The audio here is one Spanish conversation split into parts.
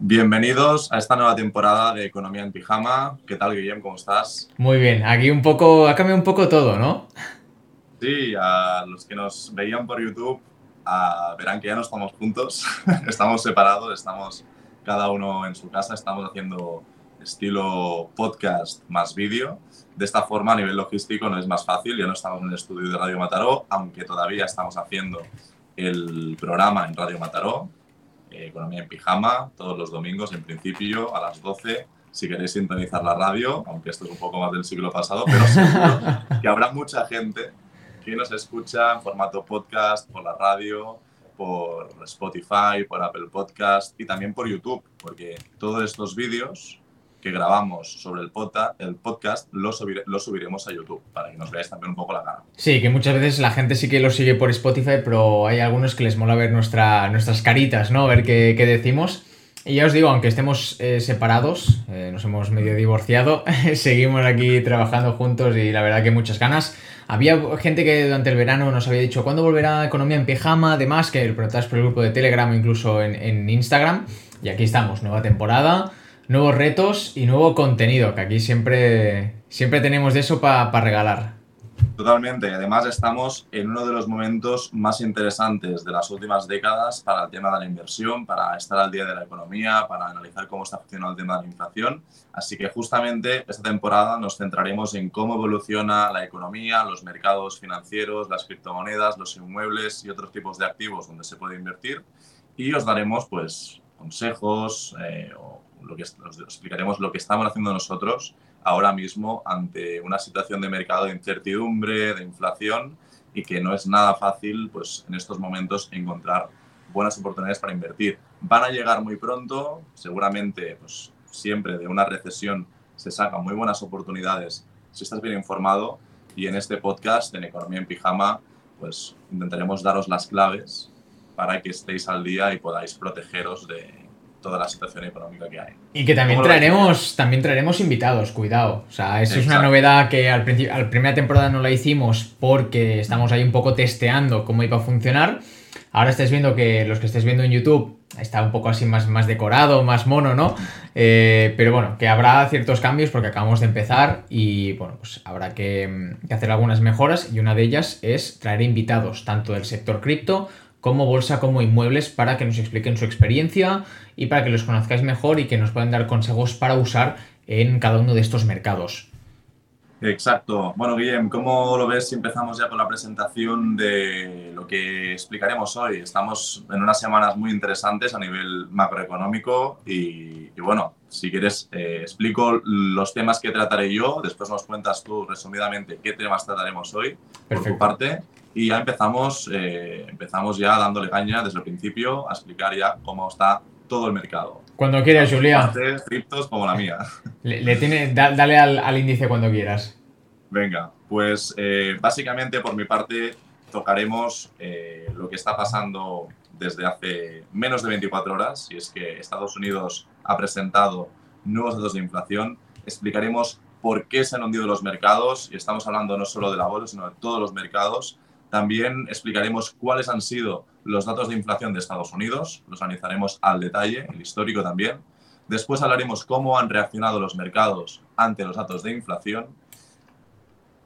Bienvenidos a esta nueva temporada de Economía en Pijama. ¿Qué tal, Guillem? ¿Cómo estás? Muy bien, aquí un poco, ha cambiado un poco todo, ¿no? Sí, a los que nos veían por YouTube verán que ya no estamos juntos, estamos separados, estamos cada uno en su casa, estamos haciendo estilo podcast más vídeo. De esta forma, a nivel logístico, no es más fácil, ya no estamos en el estudio de Radio Mataró, aunque todavía estamos haciendo el programa en Radio Mataró, eh, Economía en Pijama, todos los domingos, en principio, a las 12 si queréis sintonizar la radio, aunque esto es un poco más del siglo pasado, pero seguro que habrá mucha gente que nos escucha en formato podcast por la radio, por Spotify, por Apple Podcast y también por YouTube, porque todos estos vídeos que grabamos sobre el, podcast, el podcast los, subiremos a YouTube para que nos veáis también un poco la cara. Sí, que muchas veces la gente sí que lo sigue por Spotify, pero hay algunos que les mola ver nuestra, nuestras caritas, ¿no? Ver qué, qué decimos. Y ya os digo, aunque estemos eh, separados, eh, nos hemos medio divorciado, seguimos aquí trabajando juntos y la verdad que muchas ganas. Había gente que durante el verano nos había dicho cuándo volverá Economía en Pijama, además que lo preguntabas por el grupo de Telegram o incluso en, Instagram. Y aquí estamos, nueva temporada, nuevos retos y nuevo contenido, que aquí siempre, siempre tenemos de eso para regalar. Totalmente, además estamos en uno de los momentos más interesantes de las últimas décadas para el tema de la inversión, para estar al día de la economía, para analizar cómo está funcionando el tema de la inflación. Así que justamente esta temporada nos centraremos en cómo evoluciona la economía, los mercados financieros, las criptomonedas, los inmuebles y otros tipos de activos donde se puede invertir. Y os daremos pues consejos eh, o lo que, os explicaremos lo que estamos haciendo nosotros ahora mismo ante una situación de mercado de incertidumbre, de inflación y que no es nada fácil pues, en estos momentos encontrar buenas oportunidades para invertir. Van a llegar muy pronto, seguramente pues, siempre de una recesión se sacan muy buenas oportunidades si estás bien informado y en este podcast, en Economía en Pijama, pues intentaremos daros las claves para que estéis al día y podáis protegeros de, toda la situación económica que hay. Y que también traeremos, también traeremos invitados, cuidado. O sea, eso es una novedad que al principio, la primera temporada no la hicimos porque estamos ahí un poco testeando cómo iba a funcionar. Ahora estáis viendo que los que estáis viendo en YouTube está un poco así más, más decorado, más mono, ¿no? Eh, pero bueno, que habrá ciertos cambios porque acabamos de empezar y bueno, pues habrá que, que hacer algunas mejoras y una de ellas es traer invitados tanto del sector cripto como bolsa, como inmuebles, para que nos expliquen su experiencia y para que los conozcáis mejor y que nos puedan dar consejos para usar en cada uno de estos mercados. Exacto. Bueno, Guillem, ¿cómo lo ves si empezamos ya con la presentación de lo que explicaremos hoy? Estamos en unas semanas muy interesantes a nivel macroeconómico y, bueno, si quieres, eh, explico los temas que trataré yo, después nos cuentas tú resumidamente qué temas trataremos hoy por tu parte y ya empezamos, eh, empezamos ya dándole caña desde el principio a explicar ya cómo está todo el mercado. Cuando quieras, Julia. criptos como la mía. Le, tiene, dale al, índice cuando quieras. Venga, pues eh, básicamente por mi parte tocaremos eh, lo que está pasando desde hace menos de 24 horas, y es que Estados Unidos ha presentado nuevos datos de inflación. Explicaremos por qué se han hundido los mercados, y estamos hablando no solo de la bolsa, sino de todos los mercados, también explicaremos cuáles han sido los datos de inflación de Estados Unidos, los analizaremos al detalle, el histórico también. Después hablaremos cómo han reaccionado los mercados ante los datos de inflación.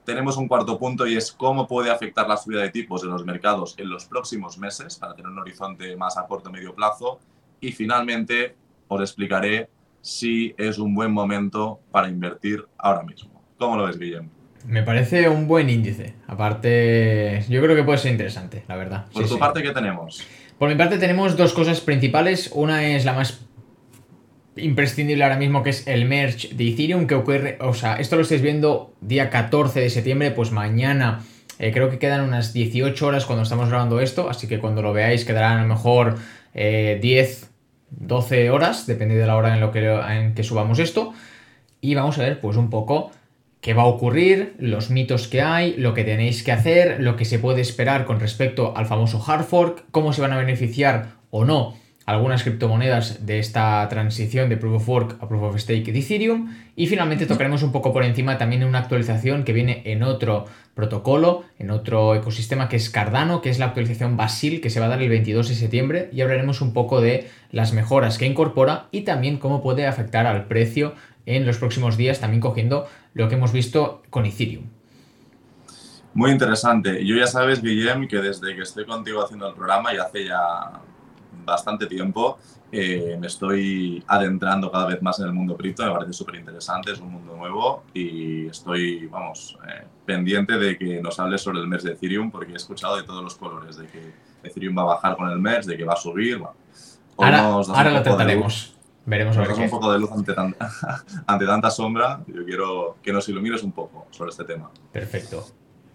Tenemos un cuarto punto y es cómo puede afectar la subida de tipos de los mercados en los próximos meses para tener un horizonte más a corto o medio plazo. Y finalmente os explicaré si es un buen momento para invertir ahora mismo. ¿Cómo lo ves, Guillem? Me parece un buen índice. Aparte, yo creo que puede ser interesante, la verdad. Por tu parte, ¿qué tenemos? Por mi parte tenemos dos cosas principales. Una es la más imprescindible ahora mismo, que es el merge de Ethereum, que ocurre, o sea, esto lo estáis viendo día 14 de septiembre, pues mañana eh, creo que quedan unas 18 horas cuando estamos grabando esto, así que cuando lo veáis quedarán a lo mejor 10, eh, 12 horas, depende de la hora en, lo que, en que subamos esto. Y vamos a ver pues un poco qué va a ocurrir, los mitos que hay, lo que tenéis que hacer, lo que se puede esperar con respecto al famoso hard fork, cómo se van a beneficiar o no algunas criptomonedas de esta transición de Proof of Work a Proof of Stake de Ethereum. Y finalmente tocaremos un poco por encima también una actualización que viene en otro protocolo, en otro ecosistema que es Cardano, que es la actualización Basil que se va a dar el 22 de septiembre y hablaremos un poco de las mejoras que incorpora y también cómo puede afectar al precio en los próximos días, también cogiendo lo que hemos visto con Ethereum. Muy interesante. Yo ya sabes, Guillem, que desde que estoy contigo haciendo el programa y hace ya bastante tiempo. Eh, me estoy adentrando cada vez más en el mundo cripto, me parece súper interesante, es un mundo nuevo y estoy, vamos, eh, pendiente de que nos hables sobre el mes de Ethereum porque he escuchado de todos los colores, de que Ethereum va a bajar con el mes, de que va a subir. ahora, ahora lo trataremos. Veremos a ver un poco de luz ante tanta, ante tanta sombra. Yo quiero que nos ilumines un poco sobre este tema. Perfecto.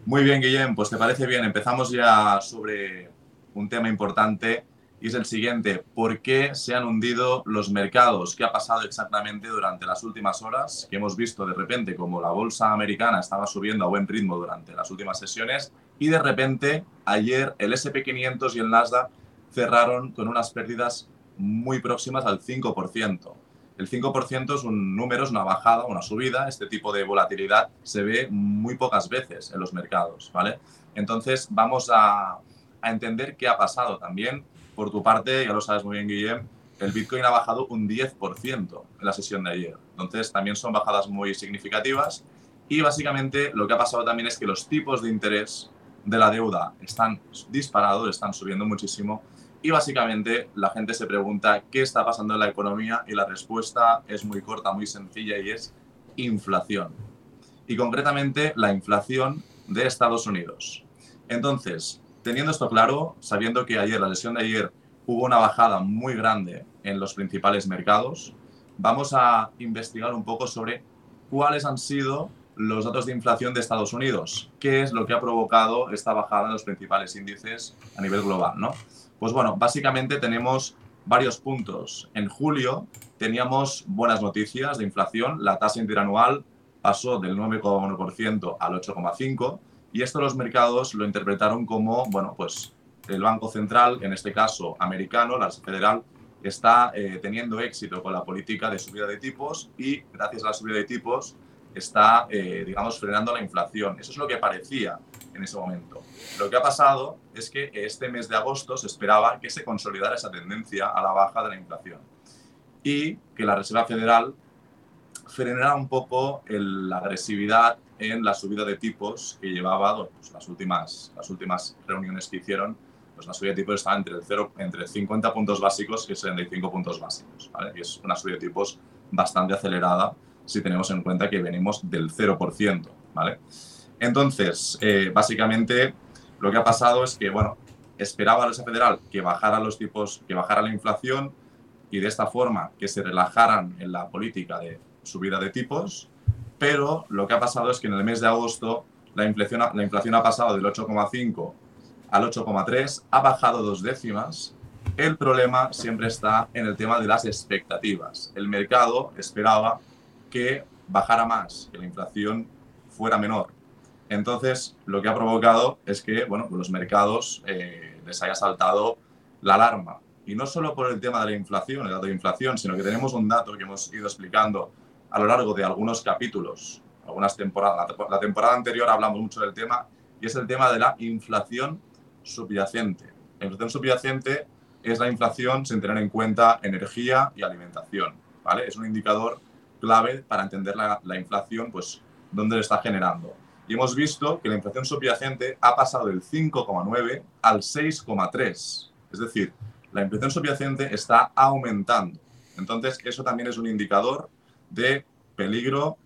Muy bien, Guillem, pues te parece bien. Empezamos ya sobre un tema importante y es el siguiente. ¿Por qué se han hundido los mercados? ¿Qué ha pasado exactamente durante las últimas horas? Que hemos visto de repente como la bolsa americana estaba subiendo a buen ritmo durante las últimas sesiones y de repente ayer el SP500 y el Nasdaq cerraron con unas pérdidas muy próximas al 5%. El 5% es un número, es una bajada, una subida. Este tipo de volatilidad se ve muy pocas veces en los mercados, ¿vale? Entonces vamos a, a entender qué ha pasado también por tu parte, ya lo sabes muy bien, Guillem, el Bitcoin ha bajado un 10% en la sesión de ayer. Entonces, también son bajadas muy significativas. Y básicamente lo que ha pasado también es que los tipos de interés de la deuda están disparados, están subiendo muchísimo. Y básicamente la gente se pregunta qué está pasando en la economía y la respuesta es muy corta, muy sencilla y es inflación. Y concretamente la inflación de Estados Unidos. Entonces, teniendo esto claro, sabiendo que ayer, la sesión de ayer, hubo una bajada muy grande en los principales mercados, vamos a investigar un poco sobre cuáles han sido los datos de inflación de Estados Unidos, qué es lo que ha provocado esta bajada en los principales índices a nivel global, ¿no? Pues bueno, básicamente tenemos varios puntos. En julio teníamos buenas noticias de inflación, la tasa interanual pasó del 9,1% al 8,5%, y esto los mercados lo interpretaron como, bueno, pues el Banco Central, en este caso americano, la Federal, está eh, teniendo éxito con la política de subida de tipos y gracias a la subida de tipos está, eh, digamos, frenando la inflación. Eso es lo que parecía en ese momento. Lo que ha pasado es que este mes de agosto se esperaba que se consolidara esa tendencia a la baja de la inflación y que la Reserva Federal frenara un poco la agresividad en la subida de tipos que llevaba pues, las, últimas, las últimas reuniones que hicieron. Pues la subida de tipos estaba entre, el 0, entre 50 puntos básicos y 75 puntos básicos. ¿vale? Y es una subida de tipos bastante acelerada si tenemos en cuenta que venimos del 0%. ¿vale? Entonces, eh, básicamente, lo que ha pasado es que, bueno, esperaba la Reserva Federal que bajara los tipos, que bajara la inflación y de esta forma que se relajaran en la política de subida de tipos pero lo que ha pasado es que en el mes de agosto la inflación, la inflación ha pasado del 8,5 al 8,3, ha bajado dos décimas. El problema siempre está en el tema de las expectativas. El mercado esperaba que bajara más, que la inflación fuera menor. Entonces, lo que ha provocado es que bueno, los mercados eh, les haya saltado la alarma. Y no solo por el tema de la inflación, el dato de inflación, sino que tenemos un dato que hemos ido explicando a lo largo de algunos capítulos, algunas temporadas. La temporada anterior hablamos mucho del tema y es el tema de la inflación subyacente. La inflación subyacente es la inflación sin tener en cuenta energía y alimentación. ¿vale? Es un indicador clave para entender la, la inflación, pues dónde le está generando. Y hemos visto que la inflación subyacente ha pasado del 5,9 al 6,3. Es decir, la inflación subyacente está aumentando. Entonces, eso también es un indicador de peligro,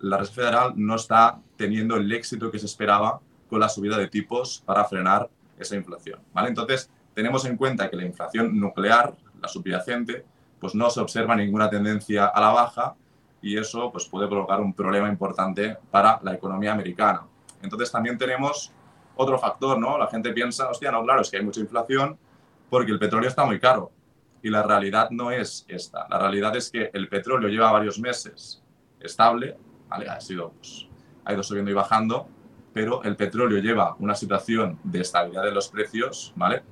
la Reserva Federal no está teniendo el éxito que se esperaba con la subida de tipos para frenar esa inflación. ¿vale? Entonces, tenemos en cuenta que la inflación nuclear, la subyacente, pues no se observa ninguna tendencia a la baja y eso pues, puede provocar un problema importante para la economía americana. Entonces, también tenemos otro factor, ¿no? La gente piensa, hostia, no, claro, es que hay mucha inflación porque el petróleo está muy caro. Y la realidad no es esta. La realidad es que el petróleo lleva varios meses estable, ha, sido, pues, ha ido subiendo y bajando, pero el petróleo lleva una situación de estabilidad de los precios, ¿vale?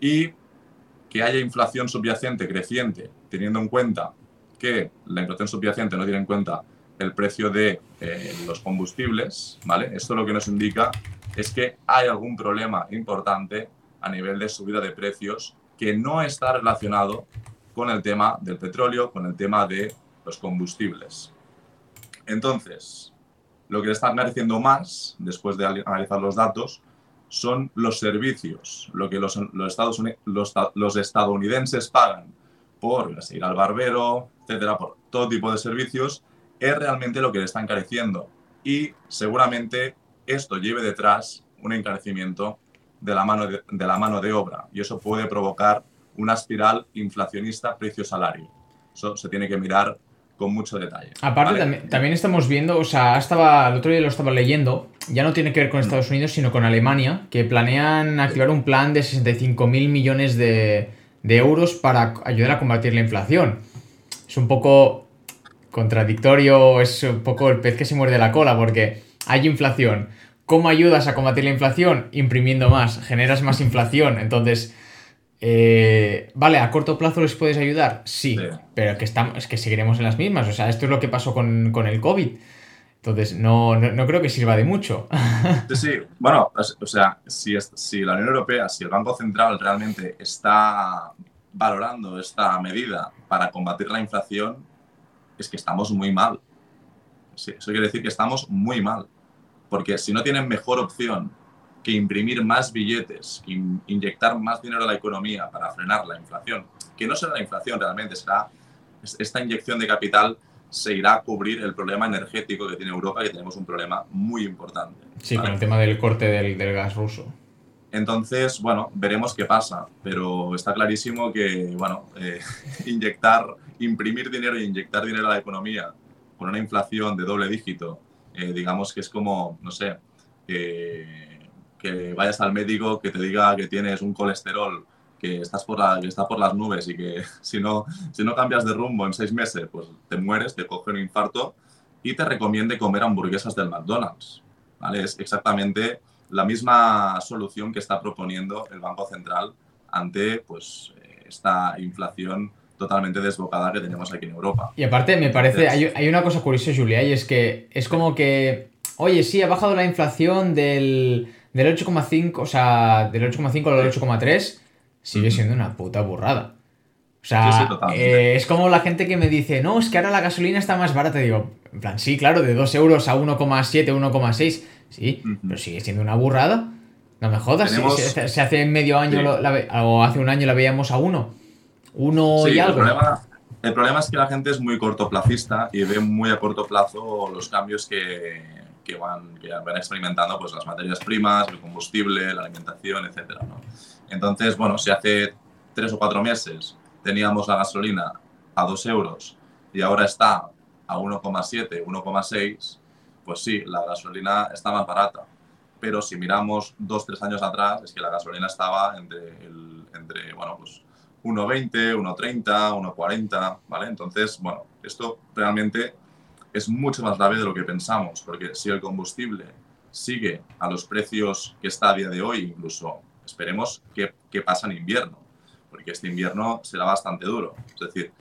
Y que haya inflación subyacente creciente, teniendo en cuenta que la inflación subyacente no tiene en cuenta el precio de eh, los combustibles, ¿vale? Esto lo que nos indica es que hay algún problema importante a nivel de subida de precios que no está relacionado con el tema del petróleo, con el tema de los combustibles. Entonces, lo que está mereciendo más, después de analizar los datos, son los servicios, lo que los, Estados los, estadounidenses pagan por ir al barbero, etcétera, por todo tipo de servicios, es realmente lo que le está encareciendo. Y seguramente esto lleve detrás un encarecimiento de la mano de, la mano de obra y eso puede provocar una espiral inflacionista precio-salario. Eso se tiene que mirar con mucho detalle. Aparte, también, estamos viendo, o sea, estaba, el otro día lo estaba leyendo, ya no tiene que ver con Estados Unidos, sino con Alemania, que planean activar un plan de 65 mil millones de, de euros para ayudar a combatir la inflación. Es un poco contradictorio, es un poco el pez que se muerde la cola, porque hay inflación. ¿Cómo ayudas a combatir la inflación? Imprimiendo más, generas más inflación. Entonces, eh, vale, ¿a corto plazo les puedes ayudar? Sí, pero que estamos, es que seguiremos en las mismas. O sea, esto es lo que pasó con, el COVID. Entonces, no, no, creo que sirva de mucho. Sí, sí. Bueno, o sea, si, si la Unión Europea, si el Banco Central realmente está valorando esta medida para combatir la inflación, es que estamos muy mal. eso quiere decir que estamos muy mal. Porque si no tienen mejor opción que imprimir más billetes, inyectar más dinero a la economía para frenar la inflación, que no será la inflación realmente, será esta inyección de capital se irá a cubrir el problema energético que tiene Europa, que tenemos un problema muy importante. Sí, con el tema del corte del, gas ruso. Entonces, bueno, veremos qué pasa, pero está clarísimo que, bueno, eh, inyectar, imprimir dinero y inyectar dinero a la economía con una inflación de doble dígito, eh, digamos que es como, no sé, que vayas al médico que te diga que tienes un colesterol que estás por la, que está por las nubes y que si no, si no cambias de rumbo en seis meses, pues te mueres, te coge un infarto y te recomiende comer hamburguesas del McDonald's. ¿vale? Es exactamente la misma solución que está proponiendo el Banco Central ante pues, esta inflación totalmente desbocada que tenemos aquí en Europa. Y aparte, me parece, hay, hay una cosa curiosa, Julia, y es que es como que, oye, sí, ha bajado la inflación del del 8,5, o sea, del 8,5 al 8,3, sigue siendo una puta burrada. O sea, eh, es como la gente que me dice, no, es que ahora la gasolina está más barata. Digo, en plan, sí, claro, de 2 euros a 1,7, 1,6. Sí, pero sigue siendo una burrada. No me jodas, se, hace medio año o hace un año la veíamos a 1. 1 y algo. El problema, el problema es que la gente es muy cortoplacista y ve muy a corto plazo los cambios que, que van, que van experimentando pues, las materias primas, el combustible, la alimentación, etc. ¿no? Entonces, bueno, si hace tres o cuatro meses teníamos la gasolina a 2 euros y ahora está a 1,7, 1,6, pues sí, la gasolina está más barata. Pero si miramos dos, tres años atrás, es que la gasolina estaba entre, el, entre bueno, pues 1,20, 1,30, 1,40, ¿vale? Entonces, bueno, esto realmente es mucho más grave de lo que pensamos, porque si el combustible sigue a los precios que está a día de hoy, incluso esperemos que, que pasa en invierno, porque este invierno será bastante duro. Es decir,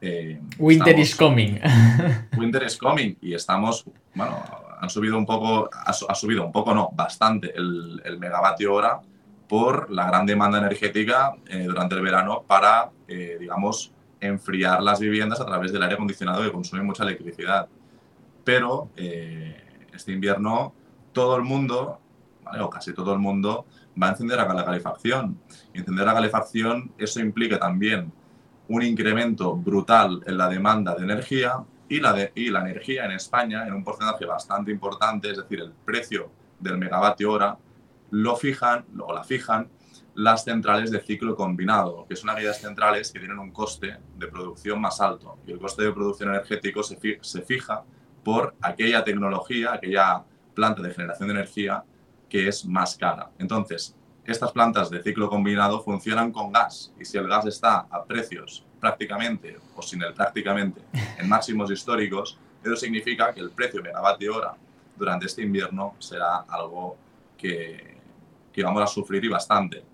eh, Winter is coming. Winter is coming y estamos, bueno, han subido un poco, ha, subido un poco, no, bastante el, el, megavatio hora por la gran demanda energética eh, durante el verano para, eh, digamos, enfriar las viviendas a través del aire acondicionado que consume mucha electricidad. Pero eh, este invierno todo el mundo, o casi todo el mundo, va a encender la calefacción. Encender la calefacción, eso implica también un incremento brutal en la demanda de energía y la, de, y la energía en España en un porcentaje bastante importante, es decir, el precio del megavatio hora, lo fijan, o la fijan las centrales de ciclo combinado, que son aquellas centrales que tienen un coste de producción más alto. Y el coste de producción energético se, fija por aquella tecnología, aquella planta de generación de energía que es más cara. Entonces, estas plantas de ciclo combinado funcionan con gas y si el gas está a precios prácticamente o sin el prácticamente en máximos históricos, eso significa que el precio megavatio hora durante este invierno será algo que, vamos a sufrir y bastante.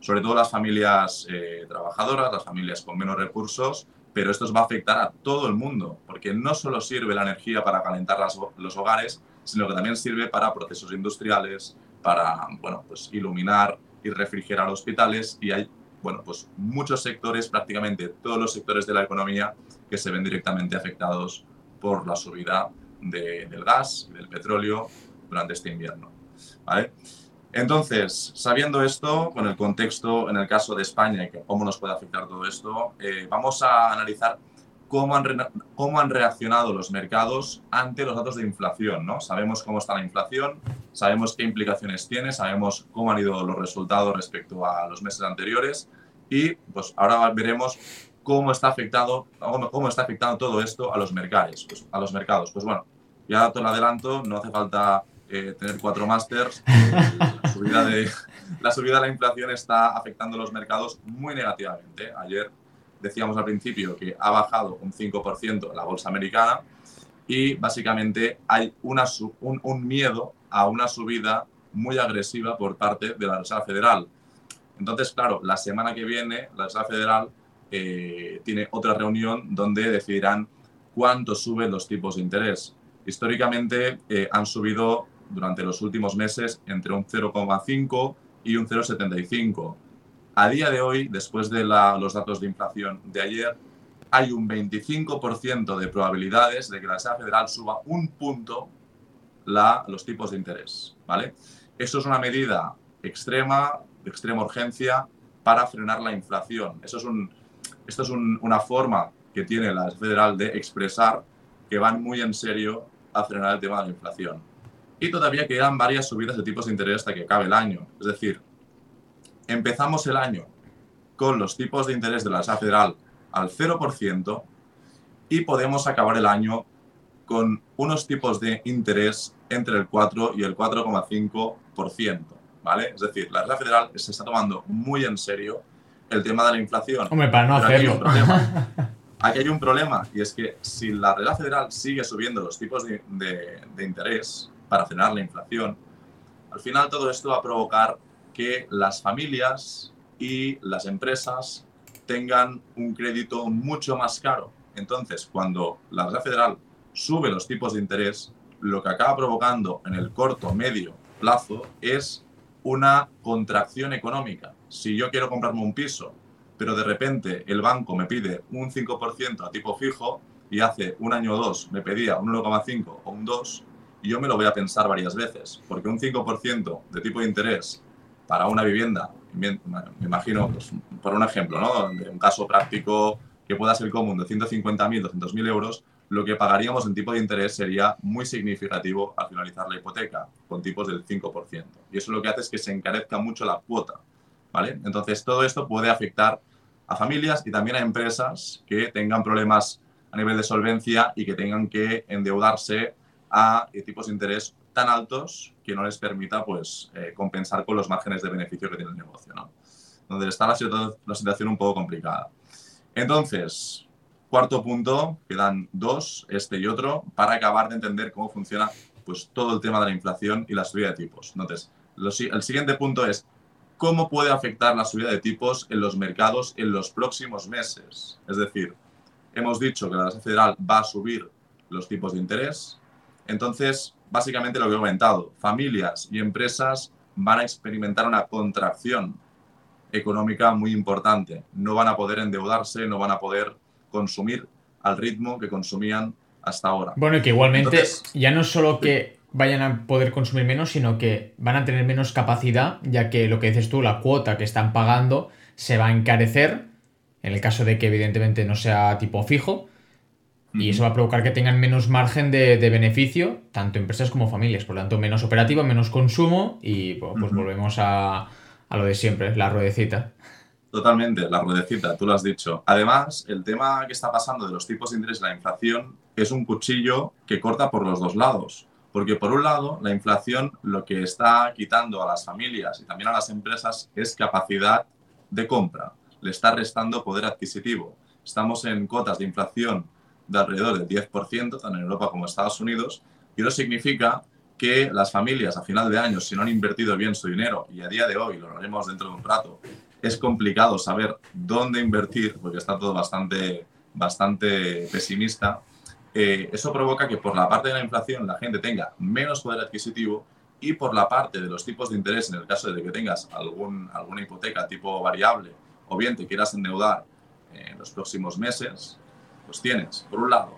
sobre todo las familias eh, trabajadoras, las familias con menos recursos, pero esto va a afectar a todo el mundo, porque no solo sirve la energía para calentar los hogares, sino que también sirve para procesos industriales, para bueno, pues iluminar y refrigerar hospitales y hay bueno, pues muchos sectores, prácticamente todos los sectores de la economía que se ven directamente afectados por la subida del gas y del petróleo durante este invierno. ¿vale? Entonces, sabiendo esto, con el contexto en el caso de España y cómo nos puede afectar todo esto, eh, vamos a analizar cómo han, cómo han reaccionado los mercados ante los datos de inflación. ¿no? Sabemos cómo está la inflación, sabemos qué implicaciones tiene, sabemos cómo han ido los resultados respecto a los meses anteriores y pues ahora veremos cómo está afectado cómo está afectando todo esto a los mercados. Pues, a los mercados. Pues bueno, ya te lo adelanto, no hace falta eh, tener cuatro másters, la, subida de, la subida de la inflación está afectando los mercados muy negativamente. Ayer decíamos al principio que ha bajado un 5% la bolsa americana y básicamente hay un, miedo a una subida muy agresiva por parte de la Reserva Federal. Entonces, claro, la semana que viene la Reserva Federal eh, tiene otra reunión donde decidirán cuánto suben los tipos de interés. Históricamente eh, han subido durante los últimos meses entre un 0,5 y un 0,75. A día de hoy, después de los datos de inflación de ayer, hay un 25% de probabilidades de que la Reserva Federal suba un punto los tipos de interés. ¿vale? Eso es una medida extrema, de extrema urgencia, para frenar la inflación. Eso es esto es una forma que tiene la Federal de expresar que van muy en serio a frenar el tema de la inflación y todavía quedan varias subidas de tipos de interés hasta que acabe el año. Es decir, empezamos el año con los tipos de interés de la Reserva Federal al 0% y podemos acabar el año con unos tipos de interés entre el 4 y el 4,5%. ¿vale? Es decir, la Reserva Federal se está tomando muy en serio el tema de la inflación. Hombre, para no hacerlo. Aquí hay, un problema y es que si la Reserva Federal sigue subiendo los tipos de, de interés, para frenar la inflación. Al final todo esto va a provocar que las familias y las empresas tengan un crédito mucho más caro. Entonces, cuando la Reserva Federal sube los tipos de interés, lo que acaba provocando en el corto, medio plazo es una contracción económica. Si yo quiero comprarme un piso, pero de repente el banco me pide un 5% a tipo fijo y hace un año o dos me pedía un 1,5 o un 2, y yo me lo voy a pensar varias veces, porque un 5% de tipo de interés para una vivienda, me imagino, pues, por un ejemplo, ¿no? de un caso práctico que pueda ser común de 150.000, 200.000 euros, lo que pagaríamos en tipo de interés sería muy significativo al finalizar la hipoteca, con tipos del 5%. Y eso lo que hace es que se encarezca mucho la cuota. ¿vale? Entonces, todo esto puede afectar a familias y también a empresas que tengan problemas a nivel de solvencia y que tengan que endeudarse a eh, tipos de interés tan altos que no les permita pues, eh, compensar con los márgenes de beneficio que tiene el negocio, ¿no? donde está la, situación un poco complicada. Entonces, cuarto punto, quedan dos, este y otro, para acabar de entender cómo funciona pues, todo el tema de la inflación y la subida de tipos. Entonces, el siguiente punto es cómo puede afectar la subida de tipos en los mercados en los próximos meses. Es decir, hemos dicho que la Reserva Federal va a subir los tipos de interés, entonces, básicamente lo que he comentado, familias y empresas van a experimentar una contracción económica muy importante. No van a poder endeudarse, no van a poder consumir al ritmo que consumían hasta ahora. Bueno, y que igualmente ya no es solo que vayan a poder consumir menos, sino que van a tener menos capacidad, ya que lo que dices tú, la cuota que están pagando se va a encarecer, en el caso de que evidentemente no sea tipo fijo, y eso va a provocar que tengan menos margen de, beneficio, tanto empresas como familias. Por lo tanto, menos operativa, menos consumo y pues volvemos a, lo de siempre, la ruedecita. Totalmente, la ruedecita, tú lo has dicho. Además, el tema que está pasando de los tipos de interés y la inflación es un cuchillo que corta por los dos lados. Porque por un lado, la inflación lo que está quitando a las familias y también a las empresas es capacidad de compra. Le está restando poder adquisitivo. Estamos en cotas de inflación de alrededor del 10%, tanto en Europa como en Estados Unidos, y eso significa que las familias a final de año, si no han invertido bien su dinero, y a día de hoy, lo haremos dentro de un rato, es complicado saber dónde invertir, porque está todo bastante, bastante pesimista, eh, eso provoca que por la parte de la inflación la gente tenga menos poder adquisitivo y por la parte de los tipos de interés, en el caso de que tengas algún, alguna hipoteca tipo variable o bien te quieras endeudar en los próximos meses, pues tienes, por un lado,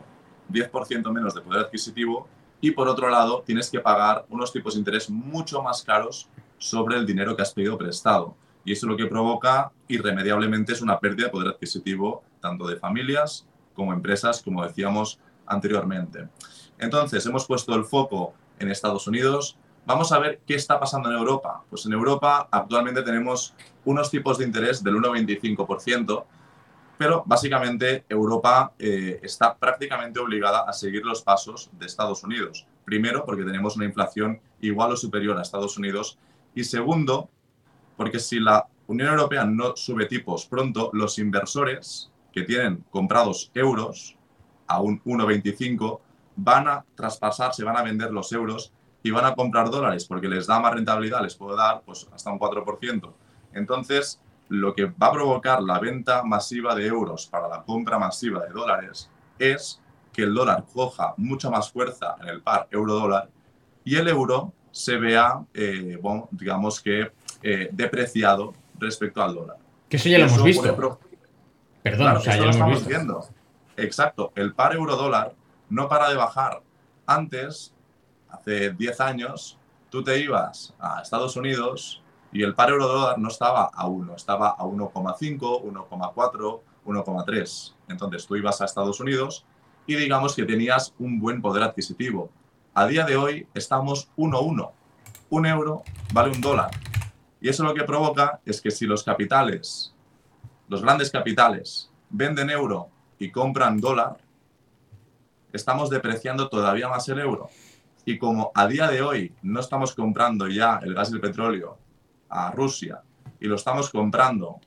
10% menos de poder adquisitivo y por otro lado tienes que pagar unos tipos de interés mucho más caros sobre el dinero que has pedido prestado. Y eso lo que provoca irremediablemente es una pérdida de poder adquisitivo tanto de familias como empresas, como decíamos anteriormente. Entonces, hemos puesto el foco en Estados Unidos. Vamos a ver qué está pasando en Europa. Pues en Europa actualmente tenemos unos tipos de interés del 1,25%, pero básicamente Europa eh, está prácticamente obligada a seguir los pasos de Estados Unidos. Primero, porque tenemos una inflación igual o superior a Estados Unidos. Y segundo, porque si la Unión Europea no sube tipos pronto, los inversores que tienen comprados euros a un 1,25 van a traspasarse, van a vender los euros y van a comprar dólares porque les da más rentabilidad, les puede dar pues, hasta un 4%. Entonces, lo que va a provocar la venta masiva de euros para la compra masiva de dólares es que el dólar coja mucha más fuerza en el par euro-dólar y el euro se vea, eh, bueno, digamos que, eh, depreciado respecto al dólar. Que eso ya lo hemos visto. Perdón, o sea, ya lo estamos viendo. Exacto, el par euro-dólar no para de bajar. Antes, hace 10 años, tú te ibas a Estados Unidos y el par euro-dólar no estaba a 1, estaba a 1,5, 1,4, 1,3. Entonces tú ibas a Estados Unidos y digamos que tenías un buen poder adquisitivo. A día de hoy estamos 1,1. Un euro vale un dólar. Y eso lo que provoca es que si los capitales, los grandes capitales, venden euro y compran dólar, estamos depreciando todavía más el euro. Y como a día de hoy no estamos comprando ya el gas y el petróleo a Rusia y lo estamos comprando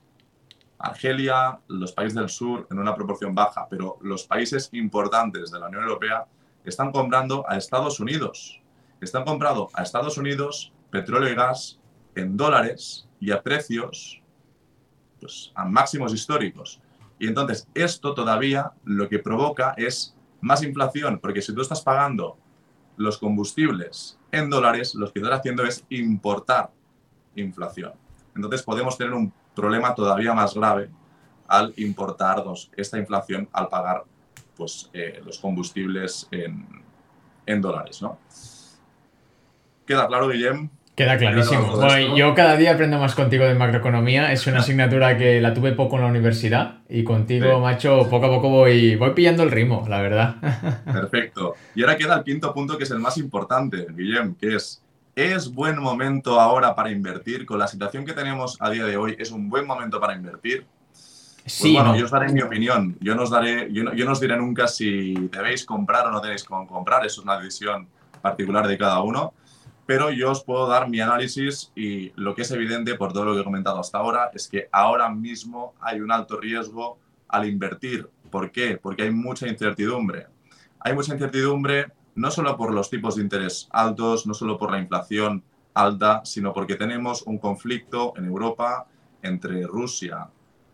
Argelia, los países del sur en una proporción baja, pero los países importantes de la Unión Europea están comprando a Estados Unidos. Están comprando a Estados Unidos petróleo y gas en dólares y a precios pues, a máximos históricos. Y entonces esto todavía lo que provoca es más inflación, porque si tú estás pagando los combustibles en dólares, lo que estás haciendo es importar inflación. Entonces podemos tener un problema todavía más grave al importar esta inflación al pagar pues, eh, los combustibles en, en dólares. ¿no? ¿Queda claro, Guillem? Queda clarísimo. yo cada día aprendo más contigo de macroeconomía. Es una asignatura que la tuve poco en la universidad y contigo, macho, poco a poco voy, voy pillando el ritmo, la verdad. Perfecto. Y ahora queda el quinto punto que es el más importante, Guillem, que es, ¿es buen momento ahora para invertir? Con la situación que tenemos a día de hoy, ¿es un buen momento para invertir? Pues sí, bueno, yo os daré mi opinión. Yo no, os daré, yo, yo no os diré nunca si debéis comprar o no debéis comprar. Eso es una decisión particular de cada uno pero yo os puedo dar mi análisis y lo que es evidente por todo lo que he comentado hasta ahora es que ahora mismo hay un alto riesgo al invertir. ¿Por qué? Porque hay mucha incertidumbre. Hay mucha incertidumbre no solo por los tipos de interés altos, no solo por la inflación alta, sino porque tenemos un conflicto en Europa entre Rusia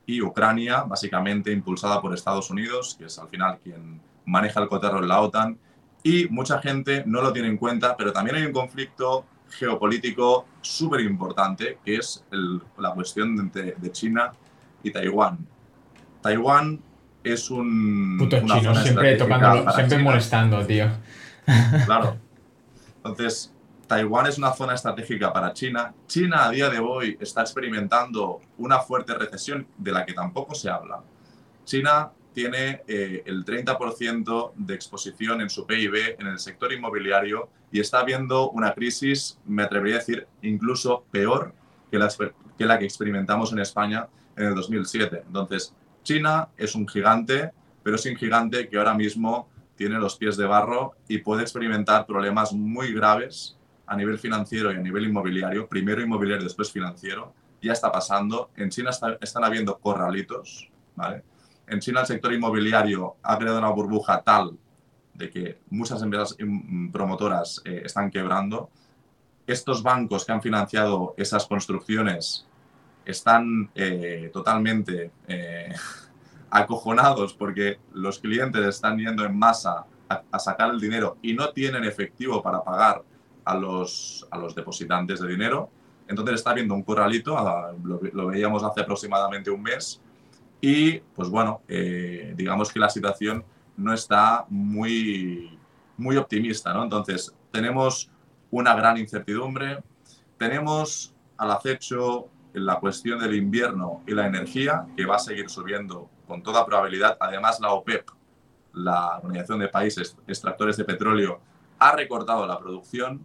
y Ucrania, básicamente impulsada por Estados Unidos, que es al final quien maneja el cotarro en la OTAN, y mucha gente no lo tiene en cuenta, pero también hay un conflicto geopolítico súper importante, que es la cuestión de, de, China y Taiwán. Taiwán es un... Puto chino, siempre, tocando, siempre molestando, tío. Claro. Entonces, Taiwán es una zona estratégica para China. China a día de hoy está experimentando una fuerte recesión de la que tampoco se habla. China tiene eh, el 30% de exposición en su PIB en el sector inmobiliario y está viendo una crisis, me atrevería a decir, incluso peor que la, que la que experimentamos en España en el 2007. Entonces, China es un gigante, pero es un gigante que ahora mismo tiene los pies de barro y puede experimentar problemas muy graves a nivel financiero y a nivel inmobiliario, primero inmobiliario, después financiero. Ya está pasando. En China están habiendo corralitos, ¿vale? en China el sector inmobiliario ha creado una burbuja tal de que muchas empresas promotoras eh, están quebrando. Estos bancos que han financiado esas construcciones están eh, totalmente eh, acojonados porque los clientes están yendo en masa a, sacar el dinero y no tienen efectivo para pagar a los, a los depositantes de dinero. Entonces está habiendo un corralito, lo, veíamos hace aproximadamente un mes, y pues bueno, eh, digamos que la situación no está muy, muy optimista, ¿no? Entonces tenemos una gran incertidumbre, tenemos al acecho la cuestión del invierno y la energía, que va a seguir subiendo con toda probabilidad. Además, la OPEP, la Organización de Países Extractores de Petróleo, ha recortado la producción.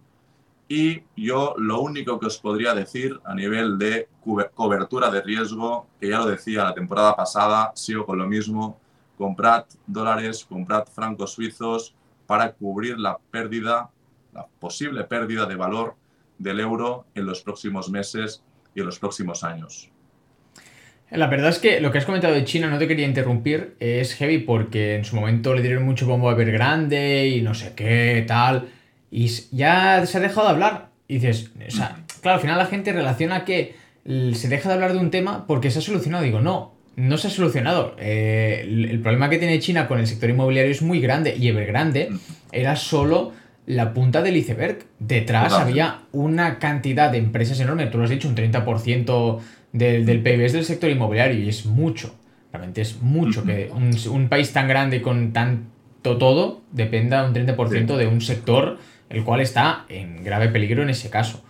Y yo lo único que os podría decir a nivel de cobertura de riesgo, que ya lo decía la temporada pasada, sigo con lo mismo, comprad dólares, comprad francos suizos para cubrir la pérdida, la posible pérdida de valor del euro en los próximos meses y en los próximos años. La verdad es que lo que has comentado de China, no te quería interrumpir, es heavy porque en su momento le dieron mucho bombo a grande y no sé qué, tal, y ya se ha dejado de hablar. Y dices, o sea, claro, al final la gente relaciona que se deja de hablar de un tema porque se ha solucionado. Digo, no, no se ha solucionado. Eh, el, problema que tiene China con el sector inmobiliario es muy grande y Evergrande era solo la punta del iceberg. Detrás había una cantidad de empresas enorme, tú lo has dicho, un 30% del, del PIB es del sector inmobiliario y es mucho. Realmente es mucho que un, país tan grande con tanto todo dependa un 30% de un sector el cual está en grave peligro en ese caso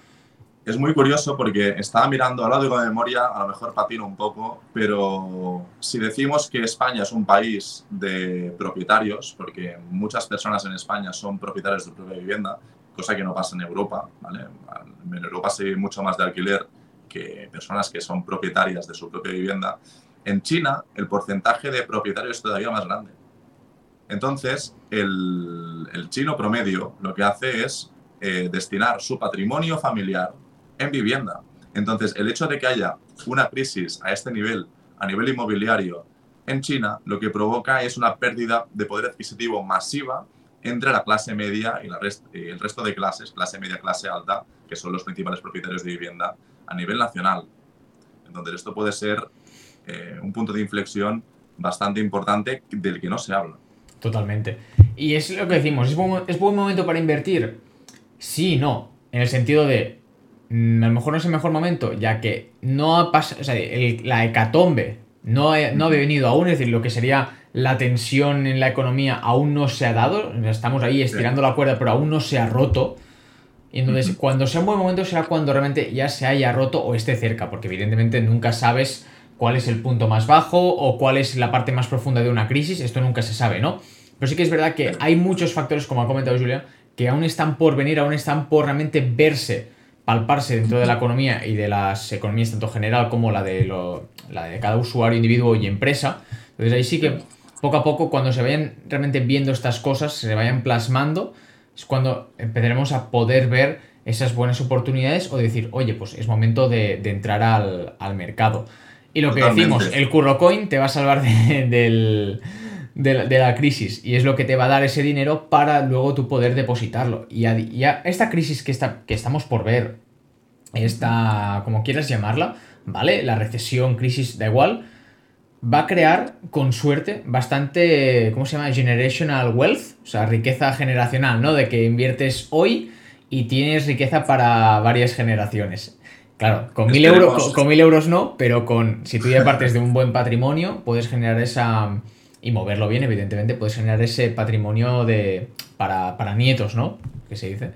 es muy curioso porque estaba mirando, ahora digo de memoria, a lo mejor patino un poco, pero si decimos que España es un país de propietarios, porque muchas personas en España son propietarios de su propia vivienda, cosa que no pasa en Europa, ¿vale? En Europa se vive mucho más de alquiler que personas que son propietarias de su propia vivienda. En China, el porcentaje de propietarios es todavía más grande. Entonces, el, el chino promedio lo que hace es eh, destinar su patrimonio familiar en vivienda. Entonces, el hecho de que haya una crisis a este nivel, a nivel inmobiliario, en China, lo que provoca es una pérdida de poder adquisitivo masiva entre la clase media y, el resto de clases, clase media, clase alta, que son los principales propietarios de vivienda a nivel nacional. Entonces, esto puede ser eh, un punto de inflexión bastante importante del que no se habla. Totalmente. Y es lo que decimos, ¿es buen, es buen momento para invertir? Sí no. En el sentido de, Mm, a lo mejor no es el mejor momento, ya que no ha pasado, o sea, la hecatombe no ha, no ha venido aún, es decir, lo que sería la tensión en la economía aún no se ha dado, estamos ahí estirando la cuerda, pero aún no se ha roto. Y entonces, cuando sea un buen momento será cuando realmente ya se haya roto o esté cerca, porque evidentemente nunca sabes cuál es el punto más bajo o cuál es la parte más profunda de una crisis, esto nunca se sabe, ¿no? Pero sí que es verdad que hay muchos factores, como ha comentado Julia, que aún están por venir, aún están por realmente verse palparse dentro de la economía y de las economías tanto general como la de, la de cada usuario, individuo y empresa. Entonces ahí sí que poco a poco cuando se vayan realmente viendo estas cosas, se vayan plasmando, es cuando empezaremos a poder ver esas buenas oportunidades o decir, oye, pues es momento de, entrar al, mercado. Y lo que decimos, el curro coin te va a salvar del de la, crisis y es lo que te va a dar ese dinero para luego tu poder depositarlo. Y a, esta crisis que, está, que estamos por ver, esta, como quieras llamarla, ¿vale? La recesión, crisis, da igual, va a crear con suerte bastante, ¿cómo se llama? Generational wealth, o sea, riqueza generacional, ¿no? De que inviertes hoy y tienes riqueza para varias generaciones. Claro, con mil, euros, con mil euros no, pero con si tú ya partes de un buen patrimonio, puedes generar esa y moverlo bien, evidentemente, puedes generar ese patrimonio de, para, nietos, ¿no? Que se dice.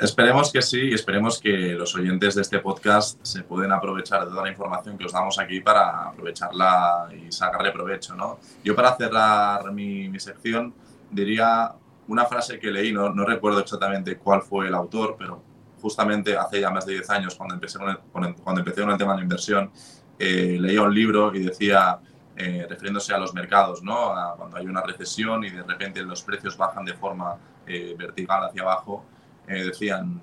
esperemos que sí y esperemos que los oyentes de este podcast se pueden aprovechar de toda la información que os damos aquí para aprovecharla y sacarle provecho, ¿no? Yo para cerrar mi, mi sección diría una frase que leí, no, no, recuerdo exactamente cuál fue el autor, pero justamente hace ya más de 10 años, cuando empecé con el, cuando empecé con el tema de la inversión, eh, leía un libro y decía eh, refiriéndose a los mercados, ¿no? cuando hay una recesión y de repente los precios bajan de forma eh, vertical hacia abajo, eh, decían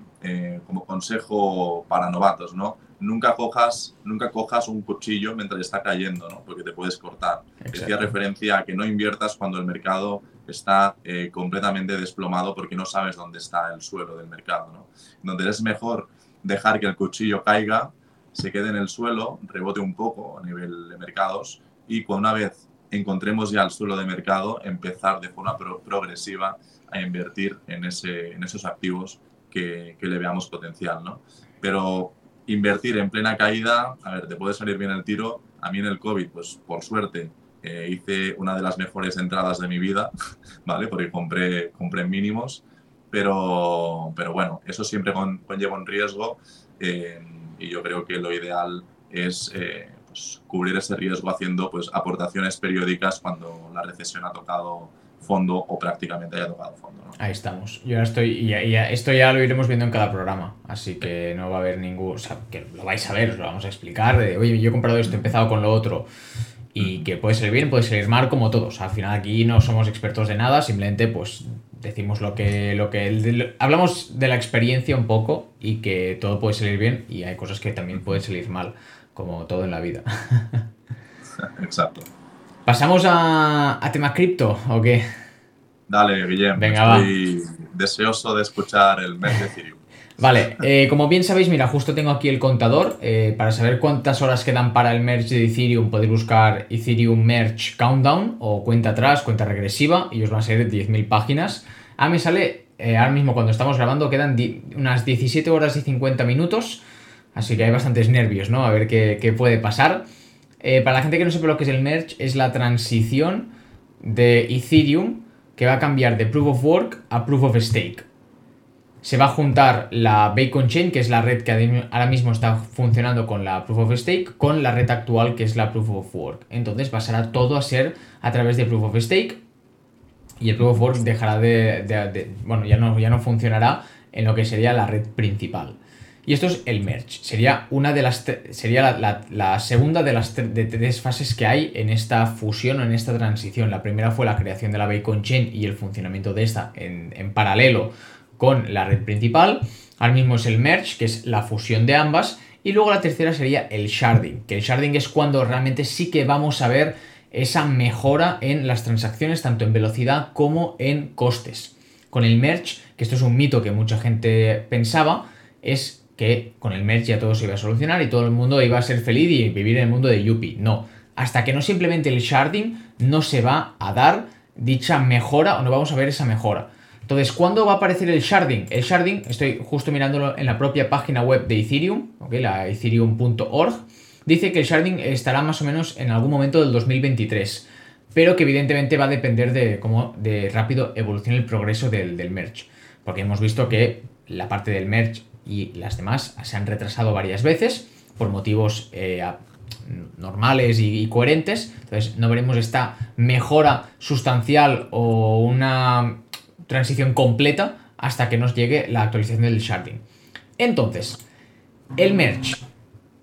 como consejo para novatos, ¿no? Nunca cojas, nunca cojas un cuchillo mientras está cayendo, ¿no? Porque te puedes cortar. Decía referencia a que no inviertas cuando el mercado está completamente desplomado porque no sabes dónde está el suelo del mercado, ¿no? Donde es mejor dejar que el cuchillo caiga se quede en el suelo, rebote un poco a nivel de mercados y una vez encontremos ya el suelo de mercado, empezar de forma progresiva a invertir en, ese, en esos activos que, que, le veamos potencial, ¿no? Pero invertir en plena caída, a ver, te puede salir bien el tiro. A mí en el COVID, pues por suerte, eh, hice una de las mejores entradas de mi vida, ¿vale? Porque compré, compré mínimos, pero, pero bueno, eso siempre conlleva un riesgo eh, y yo creo que lo ideal es eh, pues, cubrir ese riesgo haciendo pues, aportaciones periódicas cuando la recesión ha tocado fondo o prácticamente haya tocado fondo. Ahí estamos. Yo estoy, y esto ya lo iremos viendo en cada programa, así que no va a haber ningún, o sea, que lo vais a ver, os lo vamos a explicar, de, oye, yo he comprado esto, he empezado con lo otro, y que puede ser bien, puede ser mal, como todos. Al final aquí no somos expertos de nada, simplemente pues decimos lo que, lo que, hablamos de la experiencia un poco y que todo puede salir bien y hay cosas que también pueden salir mal como todo en la vida. Exacto. ¿Pasamos a, tema cripto o qué? Dale, Guillem. Venga, Estoy deseoso de escuchar el mes de Ethereum. Vale, eh, como bien sabéis, mira, justo tengo aquí el contador. Eh, para saber cuántas horas quedan para el merge de Ethereum, podéis buscar Ethereum Merge Countdown o cuenta atrás, cuenta regresiva, y os van a salir 10.000 páginas. A mí sale, eh, ahora mismo cuando estamos grabando, quedan unas 17 horas y 50 minutos. Así que hay bastantes nervios, ¿no? A ver qué, puede pasar. Eh, para la gente que no sepa lo que es el merge, es la transición de Ethereum que va a cambiar de Proof of Work a Proof of Stake. Se va a juntar la Bacon Chain, que es la red que ahora mismo está funcionando con la Proof of Stake, con la red actual que es la Proof of Work. Entonces pasará todo a ser a través de Proof of Stake y el Proof of Work dejará de, bueno, ya no, ya no funcionará en lo que sería la red principal. Y esto es el merge. Sería una de las sería la, segunda de las de tres fases que hay en esta fusión o en esta transición. La primera fue la creación de la Bacon Chain y el funcionamiento de esta en, en paralelo con la red principal. Ahora mismo es el merge, que es la fusión de ambas. Y luego la tercera sería el sharding, que el sharding es cuando realmente sí que vamos a ver esa mejora en las transacciones, tanto en velocidad como en costes. Con el merge, que esto es un mito que mucha gente pensaba, es que con el merge ya todo se iba a solucionar y todo el mundo iba a ser feliz y vivir en el mundo de Yuppie. No, hasta que no simplemente el sharding no se va a dar dicha mejora o no vamos a ver esa mejora. Entonces, ¿cuándo va a aparecer el sharding? El sharding, estoy justo mirándolo en la propia página web de Ethereum, la ethereum.org, dice que el sharding estará más o menos en algún momento del 2023, pero que evidentemente va a depender de cómo de rápido evolucione el progreso del, del merge, porque hemos visto que la parte del merge y las demás se han retrasado varias veces por motivos eh, normales y, coherentes. Entonces no veremos esta mejora sustancial o una transición completa hasta que nos llegue la actualización del sharding. Entonces, el merge.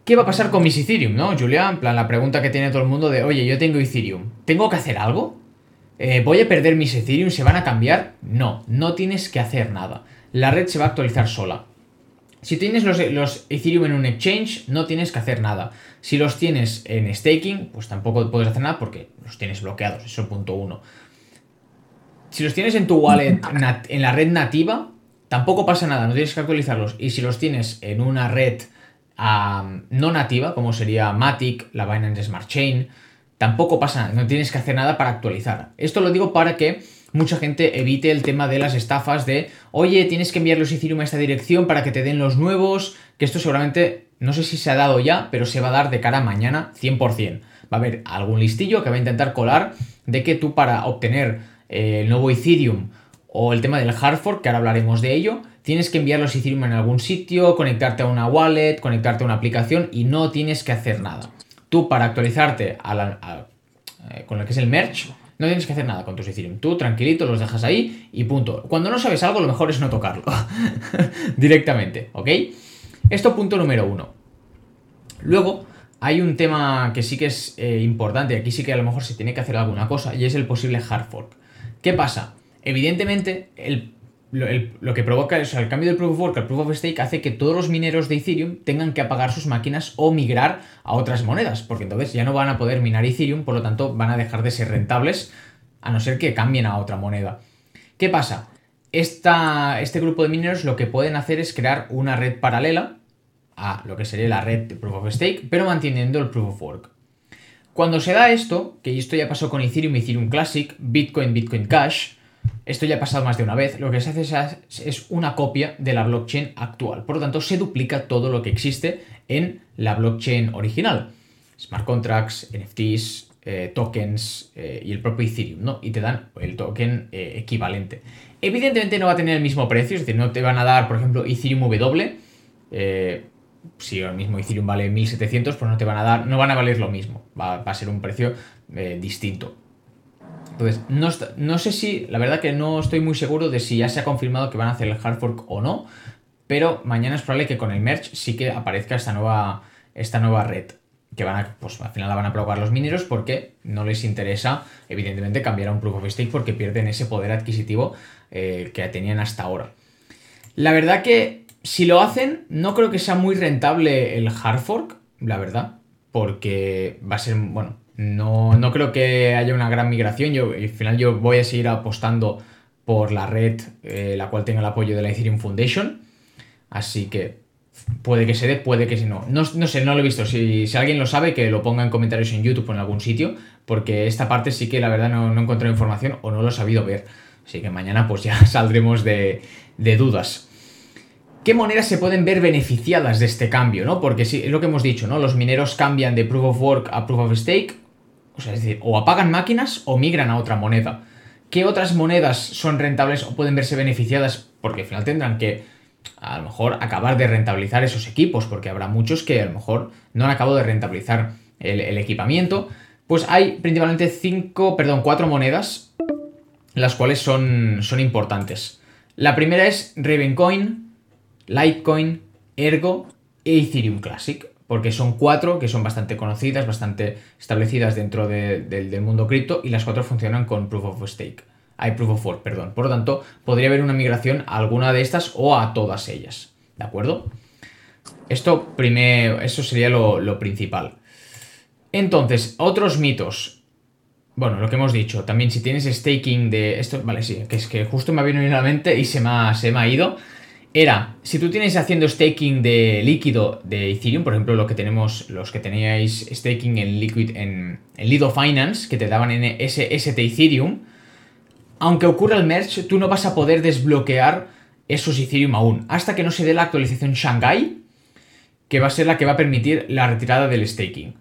¿Qué va a pasar con mis Ethereum, no, Julia? En plan, la pregunta que tiene todo el mundo de, oye, yo tengo Ethereum, ¿tengo que hacer algo? Eh, ¿Voy a perder mis Ethereum? ¿Se van a cambiar? No, no tienes que hacer nada. La red se va a actualizar sola. Si tienes los, Ethereum en un exchange, no tienes que hacer nada. Si los tienes en staking, pues tampoco puedes hacer nada porque los tienes bloqueados. Eso es punto uno. Si los tienes en tu wallet, en la red nativa, tampoco pasa nada, no tienes que actualizarlos. Y si los tienes en una red no nativa, como sería Matic, la Binance Smart Chain, tampoco pasa nada, no tienes que hacer nada para actualizar. Esto lo digo para que mucha gente evite el tema de las estafas de, oye, tienes que enviar los Ethereum a esta dirección para que te den los nuevos, que esto seguramente, no sé si se ha dado ya, pero se va a dar de cara a mañana 100%. Va a haber algún listillo que va a intentar colar de que tú para obtener eh, el nuevo Ethereum o el tema del hard fork, que ahora hablaremos de ello, tienes que enviar los Ethereum en algún sitio, conectarte a una wallet, conectarte a una aplicación y no tienes que hacer nada. Tú para actualizarte eh, con lo que es el merge, no tienes que hacer nada con tus Ethereum. Tú tranquilito los dejas ahí y punto. Cuando no sabes algo, lo mejor es no tocarlo directamente, ¿ok? Esto punto número uno. Luego, hay un tema que sí que es eh, importante, aquí sí que a lo mejor se tiene que hacer alguna cosa, y es el posible hard fork. ¿Qué pasa? Evidentemente, el lo, que provoca, el cambio del Proof of Work al Proof of Stake hace que todos los mineros de Ethereum tengan que apagar sus máquinas o migrar a otras monedas, porque entonces ya no van a poder minar Ethereum, por lo tanto van a dejar de ser rentables, a no ser que cambien a otra moneda. ¿Qué pasa? este grupo de mineros lo que pueden hacer es crear una red paralela a lo que sería la red de Proof of Stake, pero manteniendo el Proof of Work. Cuando se da esto, que esto ya pasó con Ethereum, Ethereum Classic, Bitcoin, Bitcoin Cash, esto ya ha pasado más de una vez, lo que se hace es una copia de la blockchain actual. Por lo tanto, se duplica todo lo que existe en la blockchain original. Smart contracts, NFTs, eh, tokens eh, y el propio Ethereum, ¿no? Y te dan el token eh, equivalente. Evidentemente no va a tener el mismo precio, es decir, no te van a dar, por ejemplo, Ethereum W. si ahora mismo Ethereum vale 1700, pues no te van a dar, no van a valer lo mismo. Va, a ser un precio distinto. Entonces, no, no, sé si, la verdad que no estoy muy seguro de si ya se ha confirmado que van a hacer el hard fork o no, pero mañana es probable que con el merge sí que aparezca esta nueva, esta nueva red que van a, pues al final la van a probar los mineros porque no les interesa, evidentemente, cambiar a un proof of stake porque pierden ese poder adquisitivo eh, que tenían hasta ahora. La verdad que si lo hacen, no creo que sea muy rentable el hard fork, la verdad, porque va a ser, bueno, no, no creo que haya una gran migración. Yo, al final yo voy a seguir apostando por la red, eh, la cual tenga el apoyo de la Ethereum Foundation. Así que Puede que se dé, puede que si no. no. sé, no lo he visto. Si, alguien lo sabe, que lo ponga en comentarios en YouTube o en algún sitio, porque esta parte sí que la verdad no, no he encontrado información o no lo he sabido ver. Así que mañana pues ya saldremos de, dudas. ¿Qué monedas se pueden ver beneficiadas de este cambio? ¿no? Porque sí, es lo que hemos dicho, ¿no? Los mineros cambian de Proof of Work a Proof of Stake. O sea, es decir, o apagan máquinas o migran a otra moneda. ¿Qué otras monedas son rentables o pueden verse beneficiadas? Porque al final tendrán que a lo mejor acabar de rentabilizar esos equipos, porque habrá muchos que a lo mejor no han acabado de rentabilizar el, equipamiento. Pues hay principalmente cinco, perdón, cuatro monedas, las cuales son, son importantes. La primera es Ravencoin, Litecoin, Ergo e Ethereum Classic, porque son cuatro que son bastante conocidas, bastante establecidas dentro del mundo cripto y las cuatro funcionan con Proof of Stake hay proof of work, perdón. Por lo tanto, podría haber una migración a alguna de estas o a todas ellas. ¿De acuerdo? Esto primero, eso sería lo, principal. Entonces, otros mitos. Bueno, lo que hemos dicho, también si tienes staking de esto, vale, sí, que es que justo me ha venido a la mente y se me, se me ha ido. Era, si tú tienes haciendo staking de líquido de Ethereum, por ejemplo, lo que tenemos, los que teníais staking en Liquid, en, en Lido Finance, que te daban en ST Ethereum, aunque ocurra el merge, tú no vas a poder desbloquear esos Ethereum aún, hasta que no se dé la actualización Shanghai, que va a ser la que va a permitir la retirada del staking.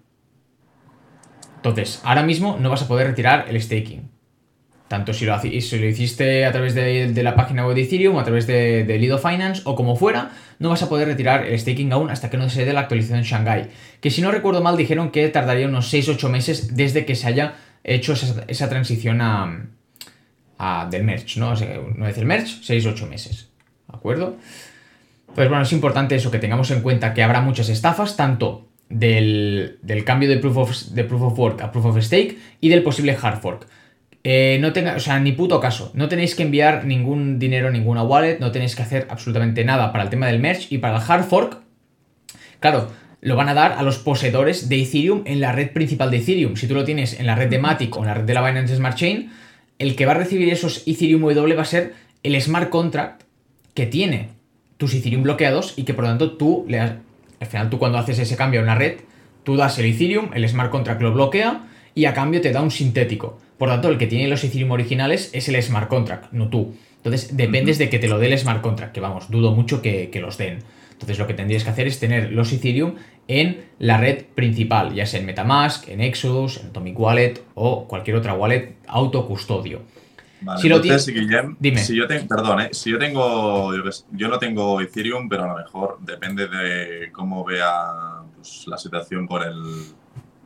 Entonces, ahora mismo no vas a poder retirar el staking. Tanto si lo, hiciste a través de, la página web de Ethereum a través de, Lido Finance o como fuera, no vas a poder retirar el staking aún hasta que no se dé la actualización Shanghai. Que si no recuerdo mal, dijeron que tardaría unos 6-8 meses desde que se haya hecho esa transición a, del merge, ¿no? O sea, una vez el merge, 6-8 meses. ¿De acuerdo? Pues bueno, es importante eso, que tengamos en cuenta que habrá muchas estafas, tanto del, cambio de proof of Work a Proof of Stake y del posible hard fork. Eh, no tenga, o sea, ni puto caso. No tenéis que enviar ningún dinero ninguna wallet, no tenéis que hacer absolutamente nada para el tema del merge y para el hard fork. Claro, lo van a dar a los poseedores de Ethereum en la red principal de Ethereum. Si tú lo tienes en la red de Matic o en la red de la Binance Smart Chain, el que va a recibir esos Ethereum W va a ser el smart contract que tiene tus Ethereum bloqueados y que por lo tanto tú le al final tú cuando haces ese cambio a una red, tú das el Ethereum, el smart contract lo bloquea y a cambio te da un sintético. Por lo tanto, el que tiene los Ethereum originales es el smart contract, no tú. Entonces, dependes de que te lo dé el smart contract, que vamos, dudo mucho que, que los den. Entonces, lo que tendrías que hacer es tener los Ethereum en la red principal, ya sea en Metamask, en Exodus, en Atomic Wallet o cualquier otra wallet autocustodio. Vale, si entonces, Guillem, dime. Si yo tengo, perdón, ¿eh? si yo tengo, yo, no tengo Ethereum, pero a lo mejor depende de cómo vea pues, la situación con el,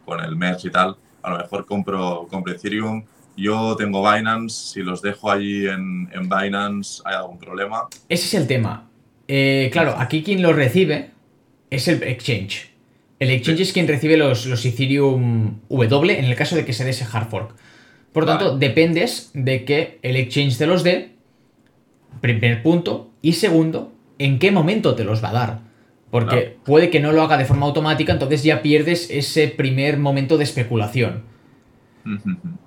con el merge y tal, a lo mejor compro, compro Ethereum. Yo tengo Binance, si los dejo allí en, en Binance, ¿hay algún problema? Ese es el tema. Eh, claro, aquí quien lo recibe es el exchange. El exchange es quien recibe los, los, Ethereum W en el caso de que se dé ese hard fork. Por lo tanto, dependes de que el exchange te los dé, primer punto, y segundo, en qué momento te los va a dar. Porque puede que no lo haga de forma automática, entonces ya pierdes ese primer momento de especulación.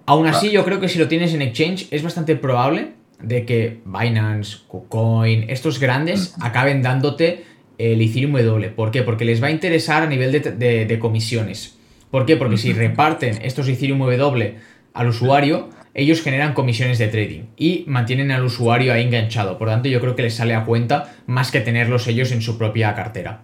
Aún así, yo creo que si lo tienes en exchange, es bastante probable de que Binance, KuCoin, estos grandes, acaben dándote el Ethereum W. ¿Por qué? Porque les va a interesar a nivel de, comisiones. ¿Por qué? Porque si reparten estos Ethereum W al usuario, ellos generan comisiones de trading y mantienen al usuario ahí enganchado. Por lo tanto, yo creo que les sale a cuenta más que tenerlos ellos en su propia cartera.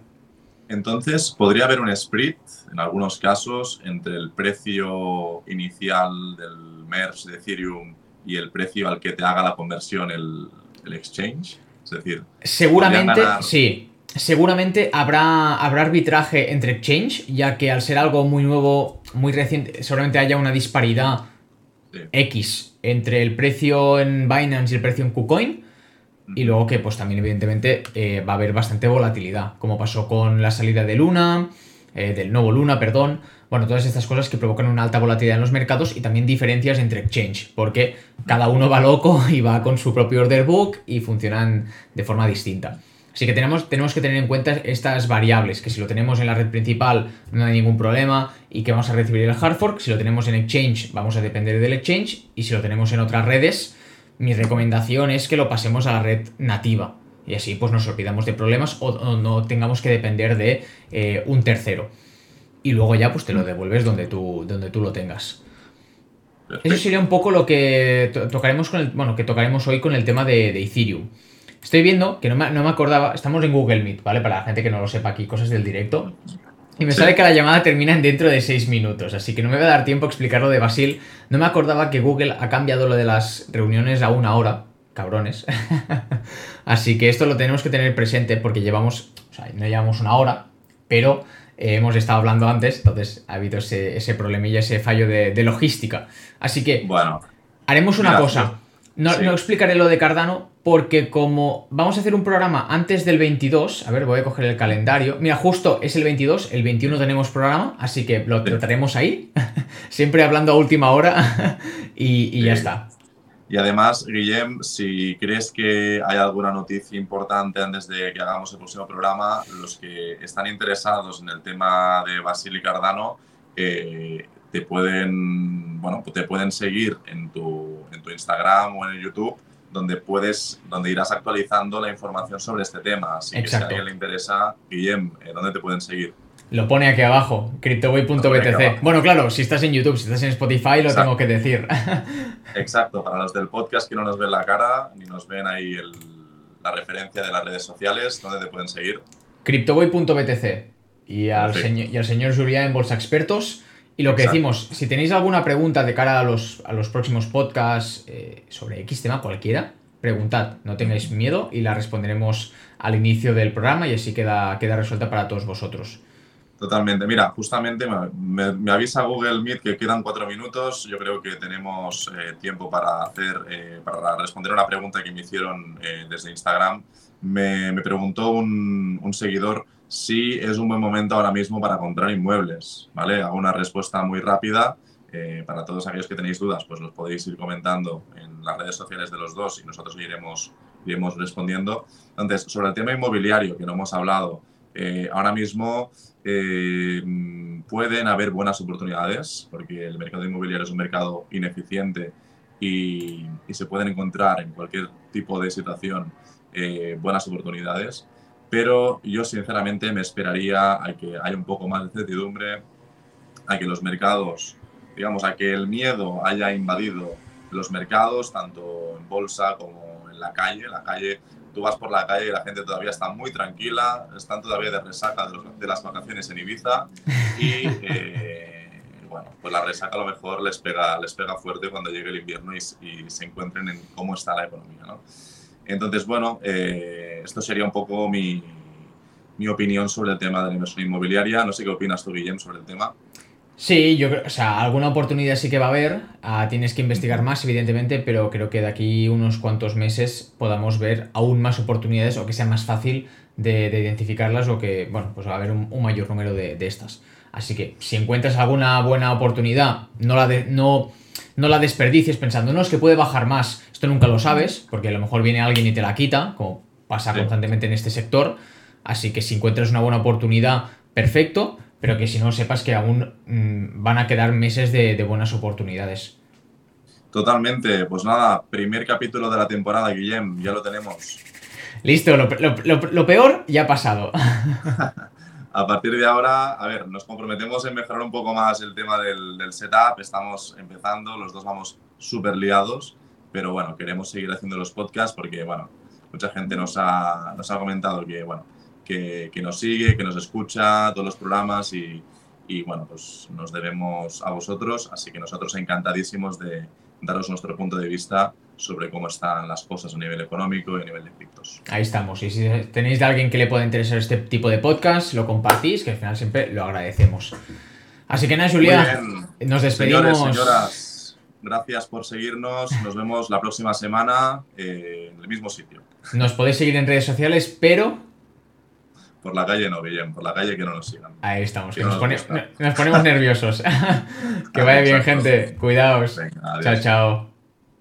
Entonces, podría haber un split, en algunos casos, entre el precio inicial del MERS de Ethereum y el precio al que te haga la conversión el, exchange. Es decir, seguramente, sí. Seguramente habrá, habrá arbitraje entre exchange, ya que al ser algo muy nuevo, muy reciente, seguramente haya una disparidad X entre el precio en Binance y el precio en KuCoin. Y luego que pues también evidentemente eh, va a haber bastante volatilidad, como pasó con la salida de Luna, eh, del nuevo Luna, perdón. Bueno, todas estas cosas que provocan una alta volatilidad en los mercados y también diferencias entre exchange, porque cada uno va loco y va con su propio order book y funcionan de forma distinta. Así que tenemos, tenemos que tener en cuenta estas variables, que si lo tenemos en la red principal no hay ningún problema y que vamos a recibir el hard fork, si lo tenemos en exchange vamos a depender del exchange y si lo tenemos en otras redes, mi recomendación es que lo pasemos a la red nativa y así pues nos olvidamos de problemas o, no tengamos que depender de eh, un tercero. Y luego ya pues te lo devuelves donde tú, donde tú lo tengas. Eso sería un poco lo que tocaremos bueno, que tocaremos hoy con el tema de Ethereum. Estoy viendo que no me, acordaba, estamos en Google Meet, ¿vale? Para la gente que no lo sepa aquí, cosas del directo. Y me sale que la llamada termina dentro de 6 minutos, así que no me va a dar tiempo a explicarlo de Basil. No me acordaba que Google ha cambiado lo de las reuniones a una hora, cabrones. así que esto lo tenemos que tener presente porque llevamos, o sea, no llevamos una hora, pero eh, hemos estado hablando antes, entonces ha habido ese, ese problemilla, ese fallo de, logística. Así que, bueno, haremos una cosa. No, no, explicaré lo de Cardano porque como vamos a hacer un programa antes del 22, a ver, voy a coger el calendario. Mira, justo es el 22, el 21 tenemos programa, así que lo trataremos ahí, siempre hablando a última hora y, ya está. Y además, Guillem, si crees que hay alguna noticia importante antes de que hagamos el próximo programa, los que están interesados en el tema de Basili Cardano, eh, te pueden, bueno, te pueden seguir en tu, en tu Instagram o en el YouTube, donde puedes, donde irás actualizando la información sobre este tema. Así que si a alguien le interesa, Guillem, eh, ¿dónde te pueden seguir? Lo pone aquí abajo, cryptoway.btc. Bueno, claro, si estás en YouTube, si estás en Spotify, lo tengo que decir. Exacto, para los del podcast que no nos ven la cara, ni nos ven ahí la referencia de las redes sociales, ¿dónde te pueden seguir? cryptoway.btc y al, y al señor Julián en Bolsa Expertos y lo que decimos, si tenéis alguna pregunta de cara a los, a los próximos podcasts eh, sobre X tema cualquiera, preguntad, no tengáis miedo y la responderemos al inicio del programa y así queda, queda resuelta para todos vosotros. Totalmente. Mira, justamente me, avisa Google Meet que quedan cuatro minutos. Yo creo que tenemos eh, tiempo para hacer, eh, para responder a una pregunta que me hicieron desde Instagram. Me, preguntó un, un seguidor sí es un buen momento ahora mismo para comprar inmuebles, ¿vale? Hago una respuesta muy rápida. Eh, para todos aquellos que tenéis dudas, pues los podéis ir comentando en las redes sociales de los dos y nosotros iremos, iremos respondiendo. Entonces, sobre el tema inmobiliario que no hemos hablado, eh, ahora mismo eh, pueden haber buenas oportunidades porque el mercado inmobiliario es un mercado ineficiente y, y se pueden encontrar en cualquier tipo de situación buenas oportunidades pero yo sinceramente me esperaría a que haya un poco más de certidumbre, a que los mercados, digamos, a que el miedo haya invadido los mercados, tanto en bolsa como en la calle. En la calle, tú vas por la calle y la gente todavía está muy tranquila, están todavía de resaca de, las vacaciones en Ibiza y, eh, bueno, pues la resaca a lo mejor les pega, les pega fuerte cuando llegue el invierno y, y se encuentren en cómo está la economía, ¿no? Entonces, bueno, eh, esto sería un poco mi, mi, opinión sobre el tema de la inversión inmobiliaria. No sé qué opinas tú, Guillem, sobre el tema. Sí, yo creo, o sea, alguna oportunidad sí que va a haber. Ah, tienes que investigar más, evidentemente, pero creo que de aquí unos cuantos meses podamos ver aún más oportunidades o que sea más fácil de, identificarlas o que, bueno, pues va a haber un, mayor número de, de, estas. Así que si encuentras alguna buena oportunidad, no la, de, no, no la desperdicies pensando, no, es que puede bajar más nunca lo sabes, porque a lo mejor viene alguien y te la quita, como pasa constantemente en este sector. Así que si encuentras una buena oportunidad, perfecto, pero que si no sepas que aún mm, van a quedar meses de, buenas oportunidades. Totalmente, pues nada, primer capítulo de la temporada, Guillem, ya lo tenemos. Listo, lo, peor ya ha pasado. a partir de ahora, a ver, nos comprometemos en mejorar un poco más el tema del, setup. Estamos empezando, los dos vamos súper liados, pero bueno, queremos seguir haciendo los podcasts porque, bueno, mucha gente nos ha, nos ha comentado que, bueno, que, nos sigue, que nos escucha todos los programas y, y, bueno, pues nos debemos a vosotros, así que nosotros encantadísimos de daros nuestro punto de vista sobre cómo están las cosas a nivel económico y a nivel de criptos. Ahí estamos. Y si tenéis de alguien que le pueda interesar este tipo de podcast, lo compartís, que al final siempre lo agradecemos. Así que nada, Julia, nos despedimos. Señores, señoras, gracias por seguirnos. Nos vemos la próxima semana en el mismo sitio. Nos podéis seguir en redes sociales, pero por la calle no, Guillem, por la calle que no nos sigan. Ahí estamos, que nos, ponemos nerviosos. que vaya bien, gente. Cuidaos. chao, chao.